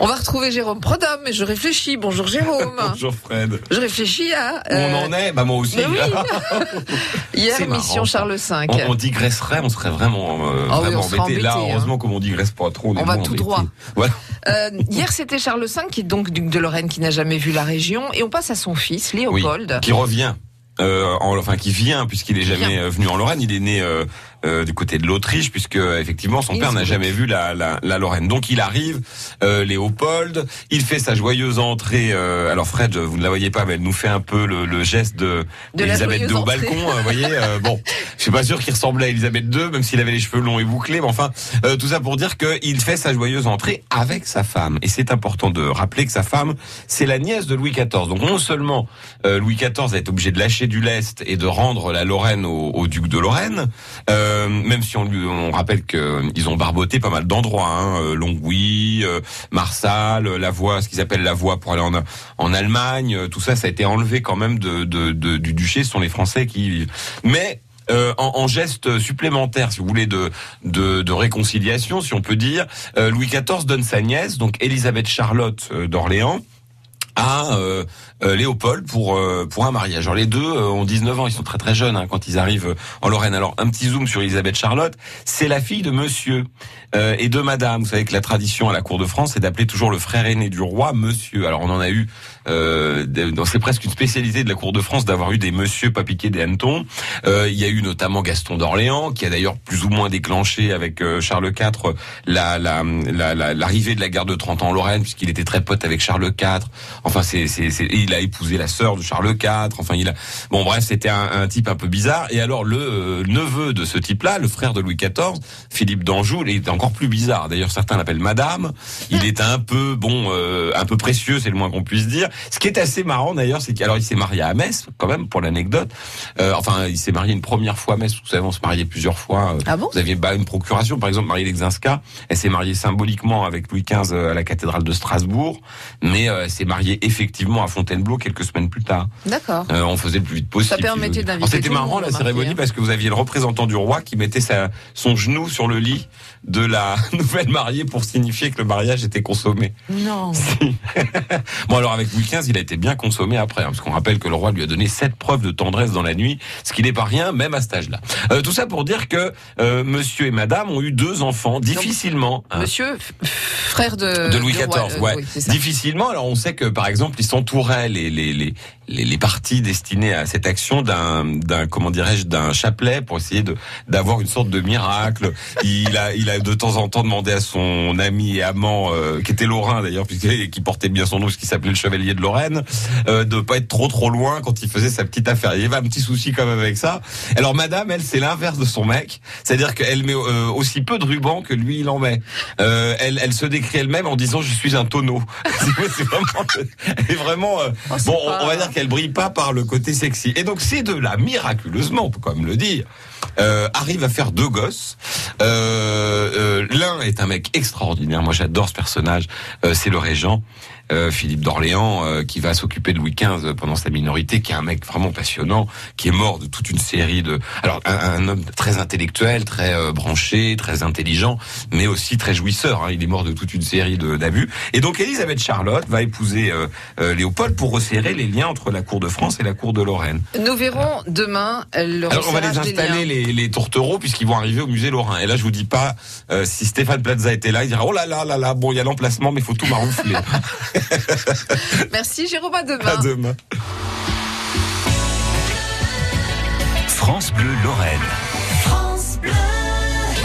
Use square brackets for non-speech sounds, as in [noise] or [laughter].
On va retrouver Jérôme Prodhomme, mais je réfléchis. Bonjour Jérôme. [laughs] Bonjour Fred. Je réfléchis à. On en est Bah moi aussi. oui. [laughs] Hier, mission. Charles V. On, on digresserait, on serait vraiment, euh, Ah oui, vraiment on serait embêté. Là, hein. heureusement, comme on digresse pas trop, on, est On va tout embêté. droit. [laughs] Voilà. Euh, hier, c'était Charles V, qui est donc duc de Lorraine, qui n'a jamais vu la région. Et on passe à son fils, Oui, Léopold. qui revient. Euh, en- enfin, qui vient puisqu'il est jamais euh, venu en Lorraine. Il est né euh, euh, du côté de l'Autriche puisque euh, effectivement son père n'a jamais vu la, la, la Lorraine. Donc il arrive, euh, Léopold. Il fait sa joyeuse entrée. euh, alors Fred, vous ne la voyez pas, mais elle nous fait un peu le, le geste de, De joyeuse II au balcon. Vous voyez, euh, bon, je suis pas sûr qu'il ressemblait à Elisabeth II, même s'il avait les cheveux longs et bouclés. Mais enfin, euh, tout ça pour dire qu'il fait sa joyeuse entrée avec sa femme. Et c'est important de rappeler que sa femme, c'est la nièce de Louis XIV. Donc non seulement euh, Louis XIV a été obligé de lâcher du lest et de rendre la Lorraine au, duc de Lorraine, euh, même si on, on rappelle qu'ils ont barboté pas mal d'endroits, hein, euh, Longwy, euh, Marsal, euh, la voie, ce qu'ils appellent la voie pour aller en, Allemagne, euh, tout ça, ça a été enlevé quand même du duché. Ce sont les Français qui y vivent. Mais euh, en, geste supplémentaire, si vous voulez, de, réconciliation, si on peut dire, euh, Louis XIV donne sa nièce, donc Élisabeth Charlotte euh, d'Orléans, à euh, euh, Léopold pour euh, pour un mariage. Alors les deux euh, ont 19 ans, ils sont très très jeunes hein, quand ils arrivent euh, en Lorraine. Alors un petit zoom sur Elisabeth Charlotte, c'est la fille de monsieur et de madame. Vous savez que la tradition à la cour de France c'est d'appeler toujours le frère aîné du roi monsieur. Alors on en a eu dans- c'est presque une spécialité de la cour de France d'avoir eu des monsieur pas des hannetons. Il y a eu notamment Gaston d'Orléans qui a d'ailleurs plus ou moins déclenché avec Charles IV la la la- la- l'arrivée de la guerre de 30 ans en Lorraine puisqu'il était très pote avec Charles IV. Enfin, c'est, c'est, il a épousé la sœur de Charles IV. Enfin, il a, bon, bref, c'était un, un type un peu bizarre. Et alors, le euh, neveu de ce type-là, le frère de Louis XIV, Philippe d'Anjou, il est encore plus bizarre. D'ailleurs, certains l'appellent Madame. Il est un peu, bon, euh, un peu précieux, c'est le moins qu'on puisse dire. Ce qui est assez marrant, d'ailleurs, c'est qu'alors, il s'est marié à Metz, quand même, pour l'anecdote. Euh, enfin, il s'est marié une première fois à Metz. Vous savez, on se mariait plusieurs fois. euh, Ah bon? vous aviez bah, une procuration, par exemple, Marie Lexinska. Elle s'est mariée symboliquement avec Louis XV à la cathédrale de Strasbourg, mais euh, elle s'est mariée effectivement à Fontainebleau quelques semaines plus tard. D'accord. Euh, on faisait le plus vite possible. Ça permettait d'inviter C'était marrant la remarquez, cérémonie hein. parce que vous aviez le représentant du roi qui mettait sa, son genou sur le lit de la [laughs] nouvelle mariée pour signifier que le mariage était consommé. Non. [laughs] Si. bon alors avec Louis XV, il a été bien consommé après, hein, parce qu'on rappelle que le roi lui a donné sept preuves de tendresse dans la nuit, ce qui n'est pas rien, même à cet âge-là. Euh, tout ça pour dire que euh, Monsieur et Madame ont eu deux enfants difficilement. hein, Monsieur, frère de. de Louis XIV, roi, ouais. oui. Difficilement. Alors on sait que par exemple, ils s'entouraient les les les les, parties destinées à cette action d'un d'un comment dirais-je d'un chapelet pour essayer de d'avoir une sorte de miracle. Il a il a de temps en temps demandé à son ami et amant euh, qui était Lorrain d'ailleurs puisqu'il qui portait bien son nom puisqu'il s'appelait le chevalier de Lorraine euh, de pas être trop trop loin quand il faisait sa petite affaire. Il y avait un petit souci quand même avec ça. Alors madame, elle c'est l'inverse de son mec, c'est-à-dire qu'elle met euh, aussi peu de ruban que lui il en met. Euh, elle elle se décrit elle-même en disant je suis un tonneau. [laughs] c'est vraiment [laughs] est vraiment euh, Oh, c'est bon, on- pas- on va dire qu'elle brille pas par le côté sexy. Et donc ces deux-là, miraculeusement, on peut quand même le dire, euh, arrivent à faire deux gosses. Euh, euh, L'un est un mec extraordinaire. Moi, j'adore ce personnage. C'est le régent. euh, Philippe d'Orléans, euh, qui va s'occuper de Louis XV pendant sa minorité, qui est un mec vraiment passionnant, qui est mort de toute une série de... Alors, un, un homme très intellectuel, très euh, branché, très intelligent, mais aussi très jouisseur. hein. Il est mort de toute une série d'abus. Et donc, Elisabeth Charlotte va épouser Léopold pour resserrer les liens entre la cour de France et la cour de Lorraine. Nous verrons demain le Alors on va les installer liens. Les, les tourtereaux puisqu'ils vont arriver au musée Lorrain. Et là je vous dis pas euh, si Stéphane Plaza était là, il dirait oh là là là là bon il y a l'emplacement mais il faut tout maroufler. [laughs] Merci Jérôme, à demain. à demain. France Bleu Lorraine.